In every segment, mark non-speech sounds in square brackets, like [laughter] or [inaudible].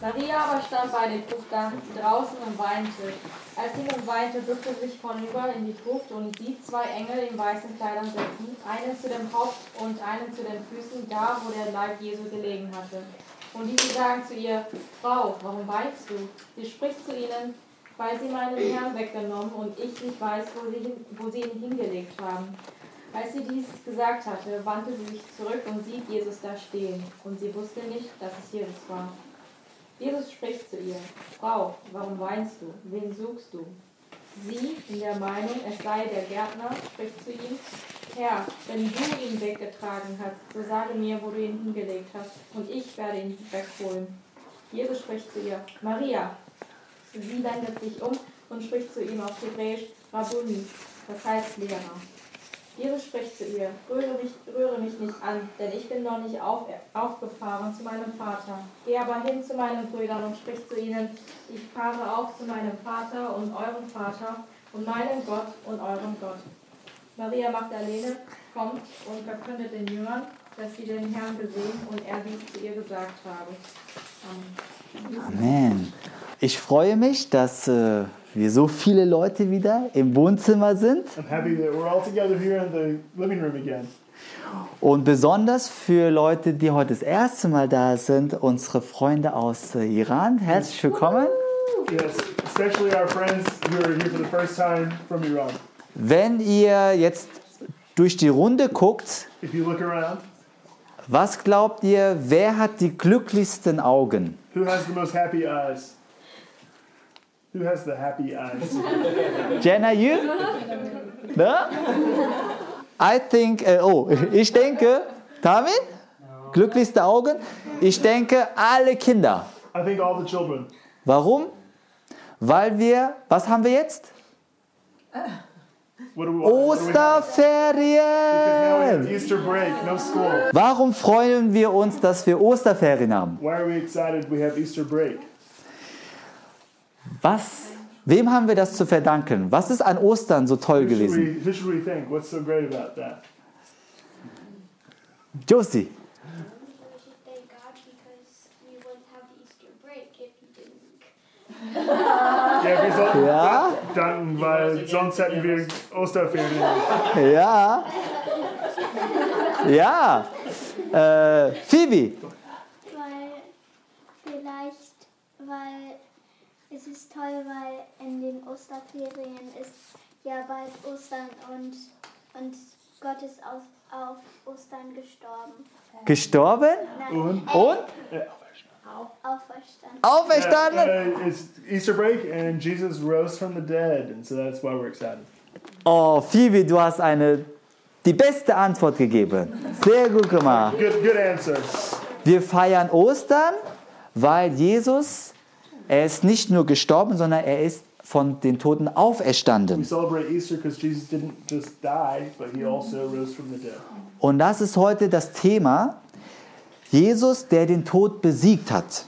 Maria aber stand bei der Gruft draußen und weinte. Als sie nun weinte, bückte sich vornüber in die Gruft und sieht zwei Engel in weißen Kleidern sitzen, einen zu dem Haupt und einen zu den Füßen, da wo der Leib Jesu gelegen hatte. Und diese sagen zu ihr, Frau, warum weinst du? Sie spricht zu ihnen, weil sie meinen Herrn weggenommen und ich nicht weiß, wo sie, hin, wo sie ihn hingelegt haben. Als sie dies gesagt hatte, wandte sie sich zurück und sieht Jesus da stehen. Und sie wusste nicht, dass es Jesus war. Jesus spricht zu ihr, Frau, warum weinst du? Wen suchst du? Sie, in der Meinung, es sei der Gärtner, spricht zu ihm, Herr, wenn du ihn weggetragen hast, so sage mir, wo du ihn hingelegt hast, und ich werde ihn wegholen. Jesus spricht zu ihr, Maria. Sie wendet sich um und spricht zu ihm auf Hebräisch, Rabbuni, das heißt Lehrer. Jesus spricht zu ihr, rühre mich, rühre mich nicht an, denn ich bin noch nicht auf, aufgefahren zu meinem Vater. Geh aber hin zu meinen Brüdern und sprich zu ihnen, ich fahre auf zu meinem Vater und eurem Vater und meinem Gott und eurem Gott. Maria Magdalene kommt und verkündet den Jüngern, dass sie den Herrn gesehen und er dies zu ihr gesagt habe. Amen. Amen. Ich freue mich, dass äh, wir so viele Leute wieder im Wohnzimmer sind. Und besonders für Leute, die heute das erste Mal da sind, unsere Freunde aus äh, Iran. Herzlich willkommen. Yes, especially our friends who are here for the first time from Iran. Wenn ihr jetzt durch die Runde guckt, around, was glaubt ihr, wer hat die glücklichsten Augen? Who has the most happy eyes? Who has the happy eyes? [laughs] Jenna, you? No? I think, uh, oh, [laughs] ich denke, David? Glücklichste Augen? Ich denke, alle Kinder. I think all the children. Warum? Weil wir, was haben wir jetzt? Osterferien! Easter break, no school. Warum freuen wir uns, dass wir Osterferien haben? Why are we excited we have Easter break? Was, wem haben wir das zu verdanken? Was ist an Ostern so toll gewesen? Josie. Ja, danken, weil sonst hätten wir Osterferien. Ja. Ja. Äh, Phoebe. Weil vielleicht, weil es ist toll, weil in den Osterferien ist ja bald Ostern und, und Gott ist auf, auf Ostern gestorben. Gestorben? Nein. Und? Und? Auferstanden. Auferstanden? Uh, uh, it's Easter break and Jesus rose from the dead, and so that's why we're excited. Oh, Phoebe, du hast eine die beste Antwort gegeben. Sehr gut gemacht. Good, good answer. Wir feiern Ostern, weil Jesus er ist nicht nur gestorben, sondern er ist von den Toten auferstanden. Also Und das ist heute das Thema. Jesus, der den Tod besiegt hat.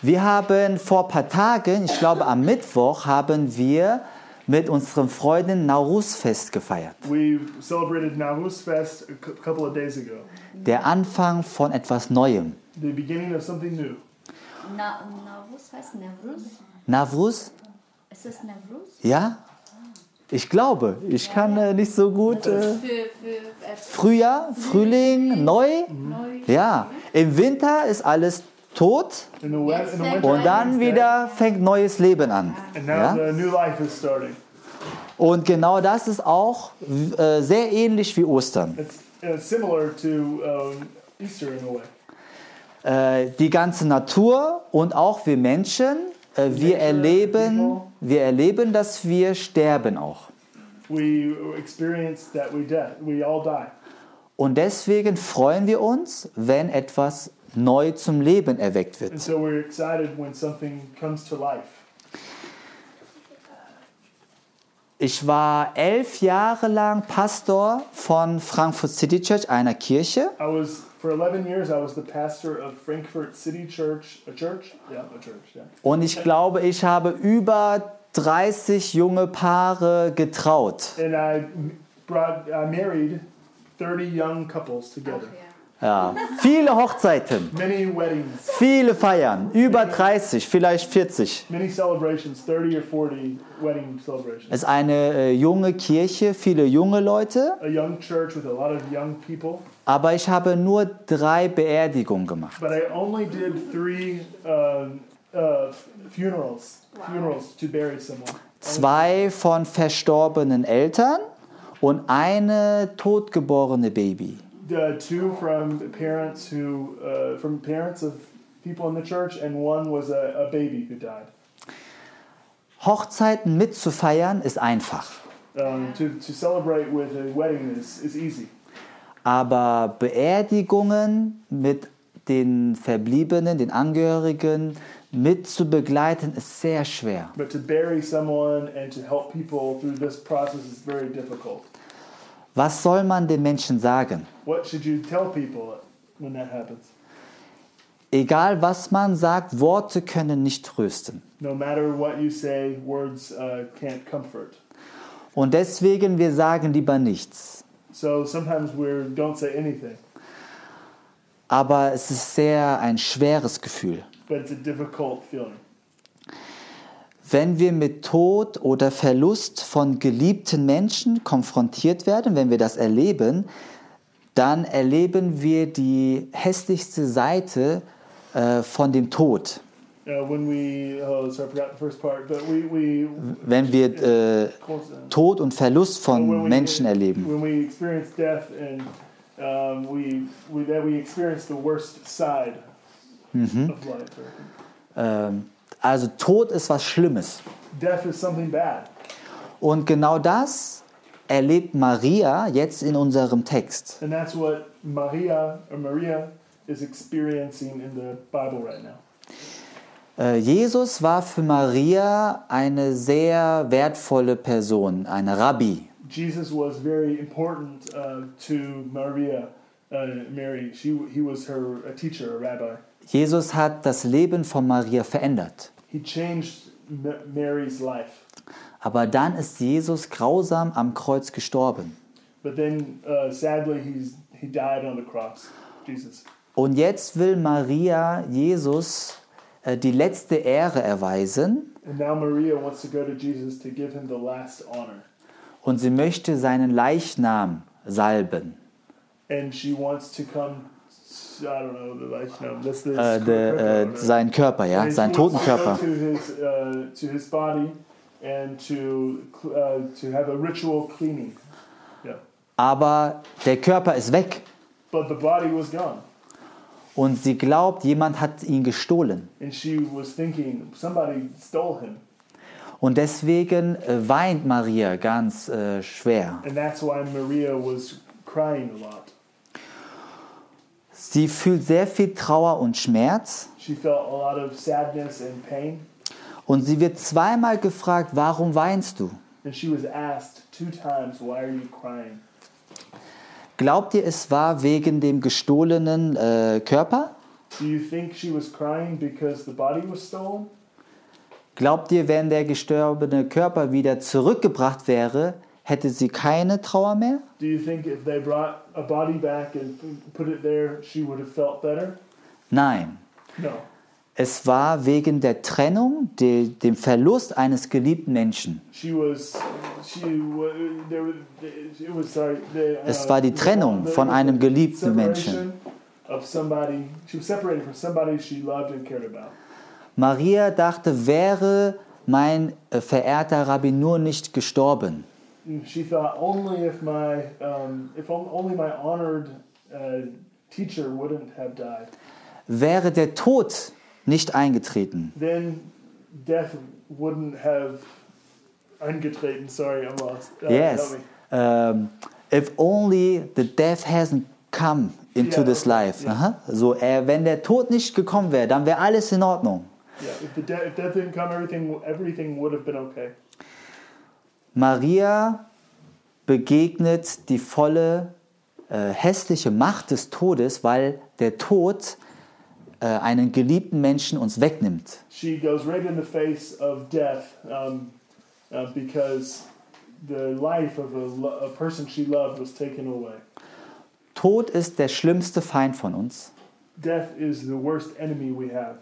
Wir haben vor ein paar Tagen, ich glaube am Mittwoch, haben wir mit unseren Freunden Nauruz-Fest gefeiert. We celebrated Nauruz Fest a couple of days ago. Der Anfang von etwas Neuem. The beginning of something new. Na, Nauruz heißt Navruz? Navruz? Ist es Navruz? Ja? Ich glaube, ich kann äh, nicht so gut. Äh, für, für, äh, Frühjahr, Frühling, neu. neu. Ja, im Winter ist alles tot winter, und dann wieder fängt neues Leben an. Ja? Und genau das ist auch äh, sehr ähnlich wie Ostern. Uh. Äh, die ganze Natur und auch wir Menschen, äh, wir erleben, wir erleben, dass wir sterben auch. Und deswegen freuen wir uns, wenn etwas neu zum Leben erweckt And wird. so we're excited when something comes to life. Ich war elf Jahre lang Pastor von Frankfurt City Church, einer Kirche. I was for 11 years. I was the pastor of Frankfurt City Church, a church. Yeah, a church. Yeah. Und ich glaube, ich habe über 30 junge Paare getraut. And I brought, I married 30 young couples together. Ja, viele Hochzeiten, Many weddings, viele Feiern, über 30, vielleicht 40. many celebrations, 30 or 40 wedding celebrations. Es ist eine äh, junge Kirche, viele junge Leute, A young church with a lot of young people. aber ich habe nur drei Beerdigungen gemacht. But I only did three uh, uh, funerals, funerals to bury someone. Zwei von verstorbenen Eltern und eine totgeborene Baby. The two from parents who, uh, from parents of people in the church, and one was a, a baby who died. Hochzeiten mitzufeiern ist einfach, Um, to, to celebrate with a wedding is, is easy. aber Beerdigungen mit den Verbliebenen, den Angehörigen mit zu begleiten, ist sehr schwer. But to bury someone and to help people through this process is very difficult. Was soll man den Menschen sagen? What should you tell people when that happens? Egal was man sagt, Worte können nicht trösten. No matter what you say, words uh, can't comfort. Und deswegen, wir sagen lieber nichts. So sometimes we don't say anything, Aber es ist sehr ein schweres Gefühl. but it's a difficult feeling. Wenn wir mit Tod oder Verlust von geliebten Menschen konfrontiert werden, wenn wir das erleben, dann erleben wir die hässlichste Seite äh, von dem Tod. Uh, we Wenn wir äh. Tod und Verlust von Menschen erleben. Life. Ähm, also Tod ist was Schlimmes. Death is something bad. Und genau das erlebt Maria jetzt in unserem Text. And that's what Maria or Maria is experiencing in the Bible right now. Äh, Jesus war für Maria eine sehr wertvolle Person, ein Rabbi. Jesus was very important uh, to Maria, uh, Mary. She, he was her a teacher, a rabbi. Jesus hat das Leben von Maria verändert. Aber dann ist Jesus grausam am Kreuz gestorben. Then, uh, sadly, he cross. Und jetzt will Maria Jesus äh, die letzte Ehre erweisen to to und sie möchte seinen Leichnam salben. And she wants to come, I don't know, the seinen Körper, ja, And seinen he toten Körper. To his, uh, to his body and to, cl- uh, to have a ritual cleaning. Yeah. Aber der Körper ist weg But the body was gone. und sie glaubt, jemand hat ihn gestohlen. And she was thinking, somebody stole him. Und deswegen äh, weint Maria ganz äh, schwer. And that's why Maria was crying a lot. Sie fühlt sehr viel Trauer und Schmerz She felt a lot of sadness and pain. und sie wird zweimal gefragt, warum weinst du? And she was asked two times, Why are you crying? Glaubt ihr, es war wegen dem gestohlenen äh, Körper? Do you think she was crying because the body was stolen? Glaubt ihr, wenn der gestorbene Körper wieder zurückgebracht wäre, hätte sie keine Trauer mehr? Do you think if they brought a body back and put it there, she would have felt better? Nein. No. Es war wegen der Trennung, de, dem Verlust eines geliebten Menschen. She was, she there was, sorry. The, uh, Es war die Trennung von einem geliebten Menschen. Somebody. Maria dachte, wäre mein äh, verehrter Rabbi nur nicht gestorben, she thought only if my, um, if on- only my honored uh, teacher wouldn't have died, wäre der Tod nicht eingetreten, then death wouldn't have eingetreten. Sorry, I'm lost. Uh, Yes. um, if only the death hasn't come into Ja, this life. ja. Aha. So, äh, wenn der Tod nicht gekommen wäre, dann wäre alles in Ordnung. Yeah, if the de- if death didn't come, everything everything would have been okay. Maria begegnet die volle äh, hässliche Macht des Todes, weil der Tod äh, einen geliebten Menschen uns wegnimmt. She goes right in the face of death um, uh, because the life of a, a person she loved was taken away. Tod ist der schlimmste Feind von uns. Death is the worst enemy we have.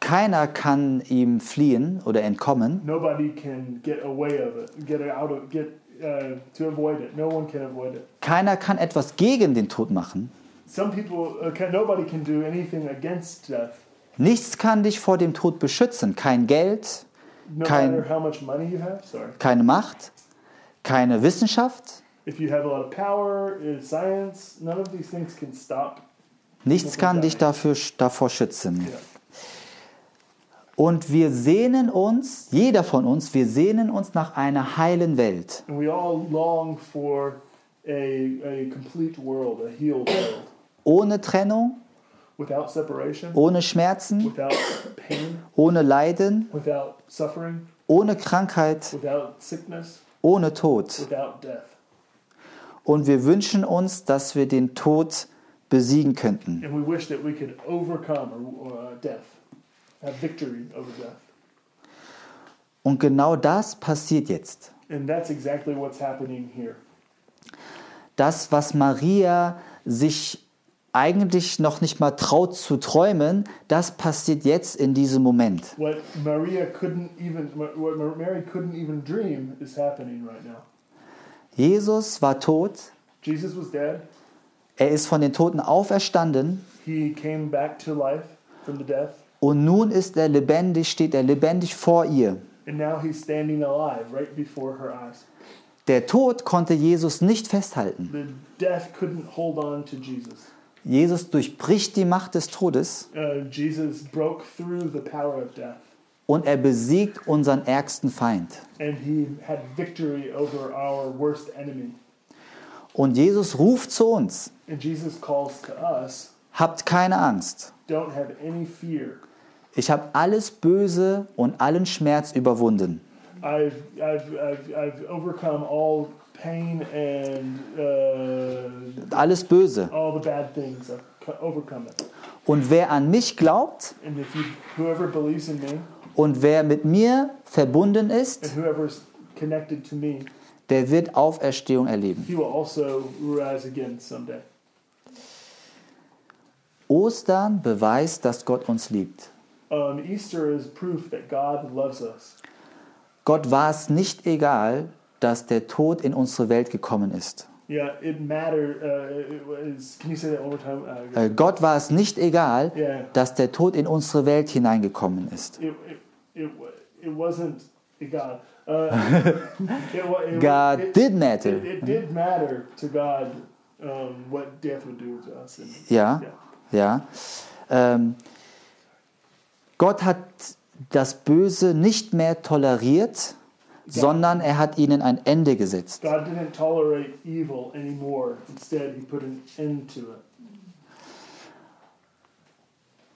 Keiner kann ihm fliehen oder entkommen. Nobody can get away of it, get it out of, get uh, to avoid it. No one can avoid it. Keiner kann etwas gegen den Tod machen. Some people, uh, can, nobody can do anything against death. Nichts kann dich vor dem Tod beschützen. Kein Geld, No Kein- matter how much money you have. Sorry. keine Macht, keine Wissenschaft. If you have a lot of power, uh, science, none of these things can stop. Nichts kann dich dafür, davor schützen. Yeah. Und wir sehnen uns, jeder von uns, wir sehnen uns nach einer heilen Welt. And we all long for a, a complete world, a healed world, Ohne Trennung, without separation, ohne Schmerzen, without pain, ohne Leiden, without suffering, ohne Krankheit, without sickness, ohne Tod. without death. Und wir wünschen uns, dass wir den Tod besiegen könnten. And we wish that we could overcome or, uh, death, have victory over death. Und genau das passiert jetzt. And that's exactly what's happening here. Das, was Maria sich eigentlich noch nicht mal traut zu träumen, das passiert jetzt in diesem Moment. What Maria couldn't even, what Mary couldn't even dream is happening right now. Jesus war tot, Jesus was dead. er ist von den Toten auferstanden He came back to life from the death, und nun ist er lebendig, steht er lebendig vor ihr. and now he's standing alive right before her eyes. Der Tod konnte Jesus nicht festhalten. The death couldn't hold on to Jesus. Jesus durchbricht die Macht des Todes Uh, Jesus broke through the power of death, und er besiegt unseren ärgsten Feind. and he had victory over our worst enemy. Und Jesus ruft zu uns, And Jesus calls to us, habt keine Angst. Ich habe alles Böse und allen Schmerz überwunden. I've, I've, I've, I've overcome all pain and uh, Alles Böse. all the bad things. I've co- overcome it. Und wer an mich glaubt And if you, whoever believes in me und wer mit mir verbunden ist, and connected to me, der wird Auferstehung erleben. he will also rise again someday. Ostern beweist, dass Gott uns liebt. Um, Easter is proof that God loves us. Gott war es nicht egal, dass der Tod in unsere Welt gekommen ist. Yeah, it mattered. Uh, it was, can you say that one more time? Uh, Äh, Gott war es nicht egal, Yeah. dass der Tod in unsere Welt hineingekommen ist. it, it, it, it wasn't God. Uh, [laughs] it, it, God it, did matter. It, it did matter to God um, what death would do to us. And, Ja, yeah. ja. Ähm, Gott hat das Böse nicht mehr toleriert, sondern er hat ihnen ein Ende gesetzt.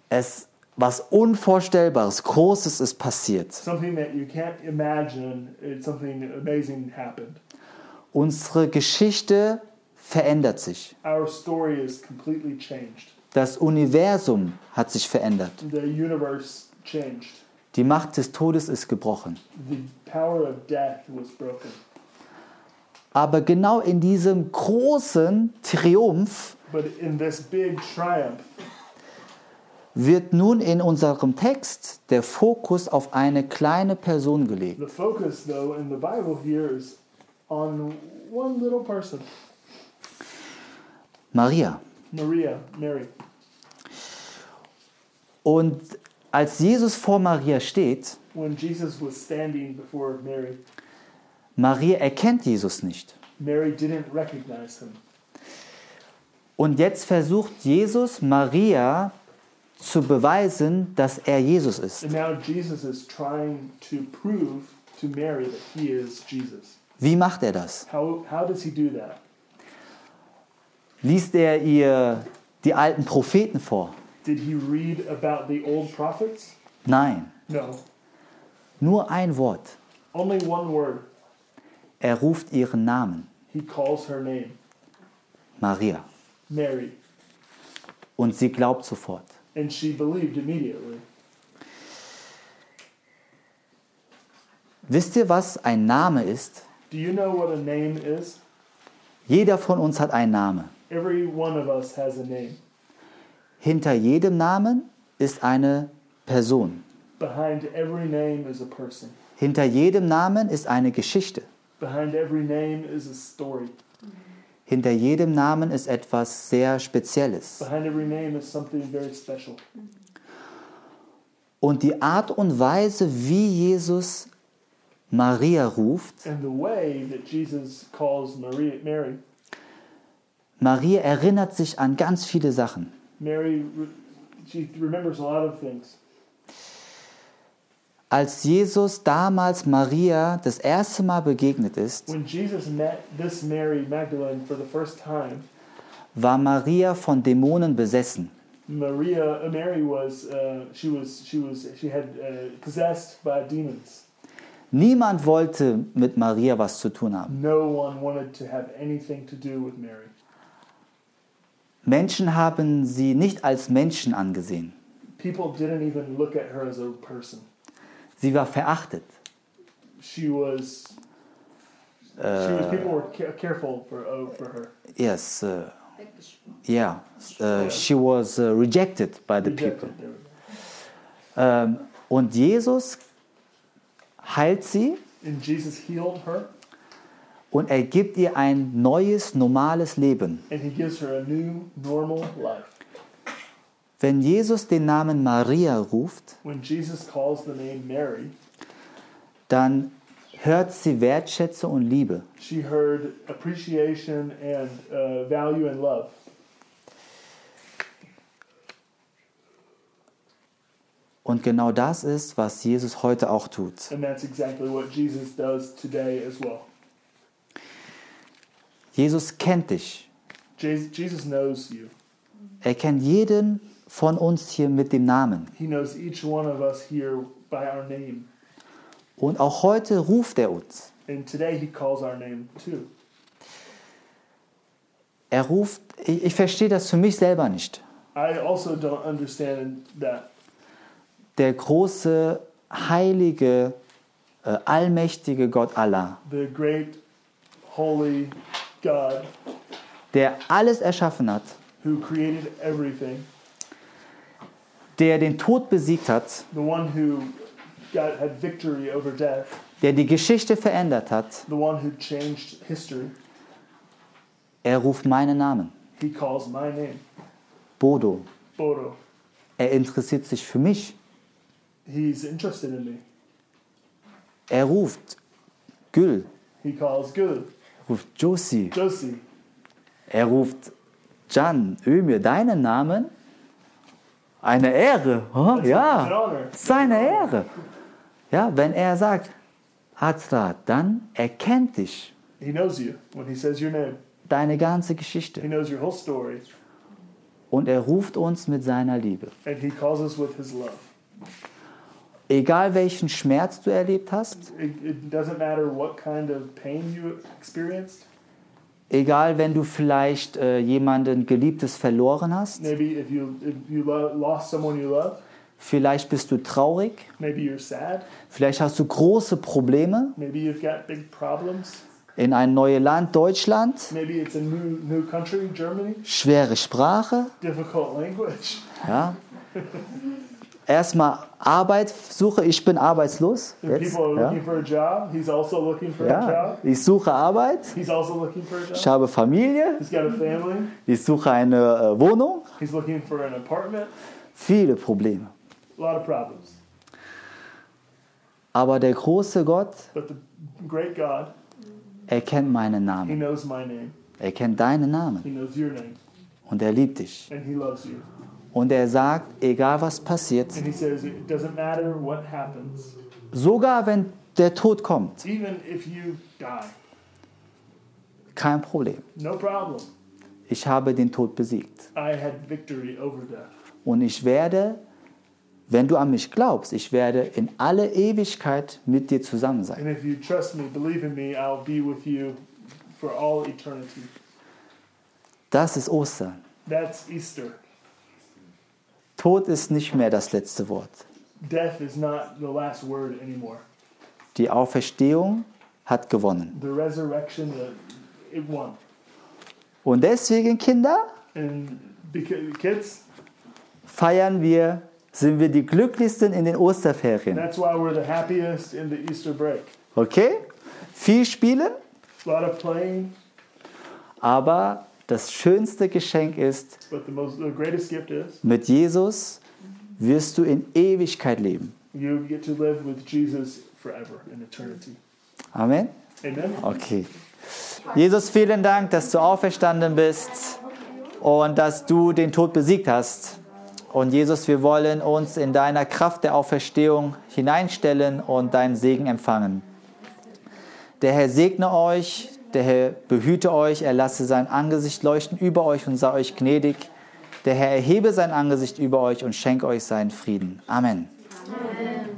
Es was Unvorstellbares, Großes ist passiert. Something that you can't imagine. It's something amazing happened. Unsere Geschichte verändert sich. Our story is completely changed. Das Universum hat sich verändert. Die Macht des Todes ist gebrochen. Aber genau in diesem großen Triumph But in this big triumph, wird nun in unserem Text der Fokus auf eine kleine Person gelegt. the focus, though, in the Bible here is on one little person, Maria. Maria, Mary. Und als Jesus vor Maria steht, When Jesus was standing before Mary, Maria erkennt Jesus nicht. Mary didn't recognize him. Und jetzt versucht Jesus Maria zu beweisen, dass er Jesus ist. And now Jesus is trying to prove to Mary that he is Jesus. Wie macht er das? How, how does he do that? Liest er ihr die alten Propheten vor? Did he read about the old prophets? Nein, No. nur ein Wort. Only one word. Er ruft ihren Namen, He calls her name, Maria. Mary, Und sie glaubt sofort. and she believed immediately. Wisst ihr, was ein Name ist? Do you know what a name is? Jeder von uns hat einen Namen. Every one of us has a name. Hinter jedem Namen ist eine Person. Behind every name is a person. Hinter jedem Namen ist eine Geschichte. Behind every name is a story. Hinter jedem Namen ist etwas sehr Spezielles. Behind every name is something very special. Und die Art und Weise, wie Jesus Maria ruft, And the way that Jesus calls Maria, Mary, Maria erinnert sich an ganz viele Sachen. Mary, she remembers a lot of things. Als Jesus damals Maria das erste Mal begegnet ist, When Jesus met this Mary Magdalene for the first time, war Maria von Dämonen besessen. Maria, uh, Mary was, uh, she was, she was, she had uh, possessed by demons. Niemand wollte mit Maria was zu tun haben. No one wanted to have anything to do with Mary. Menschen haben sie nicht als Menschen angesehen. People didn't even look at her as a person. Sie war verachtet. She was, she was. People were ca- careful for uh, for her. Yes, uh, yeah. Uh, she was uh, rejected by the people. Ähm, und Jesus heilt sie And Jesus healed her, und er gibt ihr ein neues, normales Leben. and He gives her a new, normal life. Wenn Jesus den Namen Maria ruft, When Jesus calls the name Mary, dann hört sie Wertschätzung und Liebe. she heard appreciation and uh, value and love. Und genau das ist, was Jesus heute auch tut. And that's exactly what Jesus does today as well. Jesus kennt dich. Jes- Jesus knows you. Er kennt jeden von uns hier mit dem Namen. He knows each one of us here by our name. Und auch heute ruft er uns. And today He calls our name too. Er ruft, ich, ich verstehe das für mich selber nicht. I also don't understand that. Der große, heilige, äh, allmächtige Gott Allah, The great, holy God der alles erschaffen hat, who created everything, der den Tod besiegt hat, the one who got, had victory over death, der die Geschichte verändert hat, the one who changed history, er ruft meinen Namen. he calls my name, Bodo. Bodo. Er interessiert sich für mich. He's interested in me. Er ruft Gül. He calls Er ruft Josie. Josie. Er ruft Can, Ömir, deinen Namen? Eine Ehre. Oh, ja, seine Ehre. Ja, wenn er sagt, Azra, dann erkennt dich He knows you when he says your name. deine ganze He Geschichte. knows your whole story, Und er ruft uns mit seiner Liebe. and he calls us with his love. Egal welchen Schmerz du erlebt hast, It, it kind of pain you experienced. egal wenn du vielleicht äh, jemanden Geliebtes verloren hast, if you if you love, vielleicht bist du traurig, maybe you're sad, vielleicht hast du große Probleme maybe you've got big problems, in ein neues Land, Deutschland, new new country, Germany, schwere Sprache, ja. [laughs] Erstmal Arbeitssuche, ich bin arbeitslos. Jetzt, ja. also Ja. Ich suche Arbeit, also ich habe Familie, ich suche eine äh, Wohnung, He's looking for an apartment. viele Probleme. A lot of problems. Aber der große Gott, But the great God, er kennt meinen He Namen, knows my name. er kennt deinen Namen He knows your name. und er liebt dich. Und er sagt, egal was passiert, says, happens, sogar wenn der Tod kommt, even if you die, kein Problem. no problem. Ich habe den Tod besiegt. I had victory over death. Und ich werde, wenn du an mich glaubst, ich werde in alle Ewigkeit mit dir zusammen sein. Me, me. Das ist Ostern. That's Easter. Tod ist nicht mehr das letzte Wort. Death is not the last word anymore. Die Auferstehung hat gewonnen. The resurrection, the, it won. Und deswegen, Kinder, And because kids, feiern wir, sind wir die glücklichsten in den Osterferien. that's why we're the happiest in the Easter break. Okay? Viel spielen, A lot of playing, aber das schönste Geschenk ist, most mit Jesus wirst du in Ewigkeit leben. you get to live with Jesus forever in eternity. Amen. Amen. Okay. Jesus, vielen Dank, dass du auferstanden bist und dass du den Tod besiegt hast. Und Jesus, wir wollen uns in deiner Kraft der Auferstehung hineinstellen und deinen Segen empfangen. Der Herr segne euch, der Herr behüte euch, er lasse sein Angesicht leuchten über euch und sei euch gnädig. Der Herr erhebe sein Angesicht über euch und schenke euch seinen Frieden. Amen. Amen.